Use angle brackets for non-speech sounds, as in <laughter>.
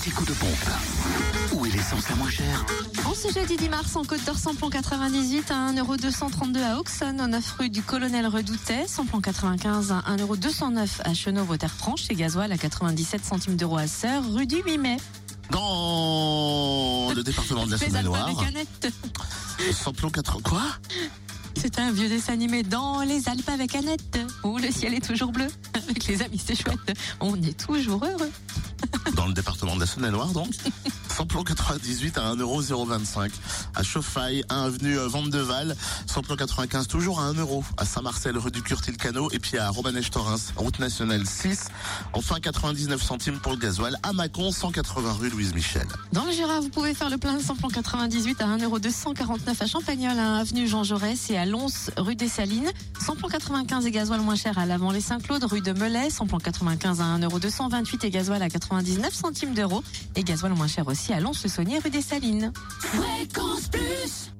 petit coup de pompe. Où est l'essence la moins chère En ce jeudi 10 mars, en Côte d'Or, samplon 98 à 1,232€ à Auxonne, au 9 rue du Colonel Redoutet. Samplon 95 à 1,209€ à Chenauve, au Terre-Franche. Et gasoil à 97 centimes d'euros à Sœur, rue du 8 mai. Dans le département de la <laughs> Saône-et-Loire, samplon 80... Quoi? C'est un vieux dessin animé dans les Alpes avec Annette, où le ciel est toujours bleu. Avec les amis, c'est chouette. On est toujours heureux. Dans le département de la Saône-et-Loire, donc. Samplon 98 à 1,025€ à Chauffaille, 1 avenue Vandeval. Samplon 95 toujours à 1€ à Saint-Marcel, rue du Curtil-Cano. Et puis à Romanèche-Torins, route nationale 6. Enfin 99 centimes pour le gasoil à Mâcon, 180 rue Louise Michel. Dans le Jura, vous pouvez faire le plein de samplon 98 à 1,249€ à Champagnol, à avenue Jean Jaurès et à Lons, rue des Salines. Samplon 95 et gasoil moins cher à l'Avant-les-Saint-Claude, rue de Melay. Samplon 95 à 1,228€ et gasoil à 99 centimes d'euros. Et gasoil moins cher aussi à Lons-le-Saunier, rue des Salines. Fréquence Plus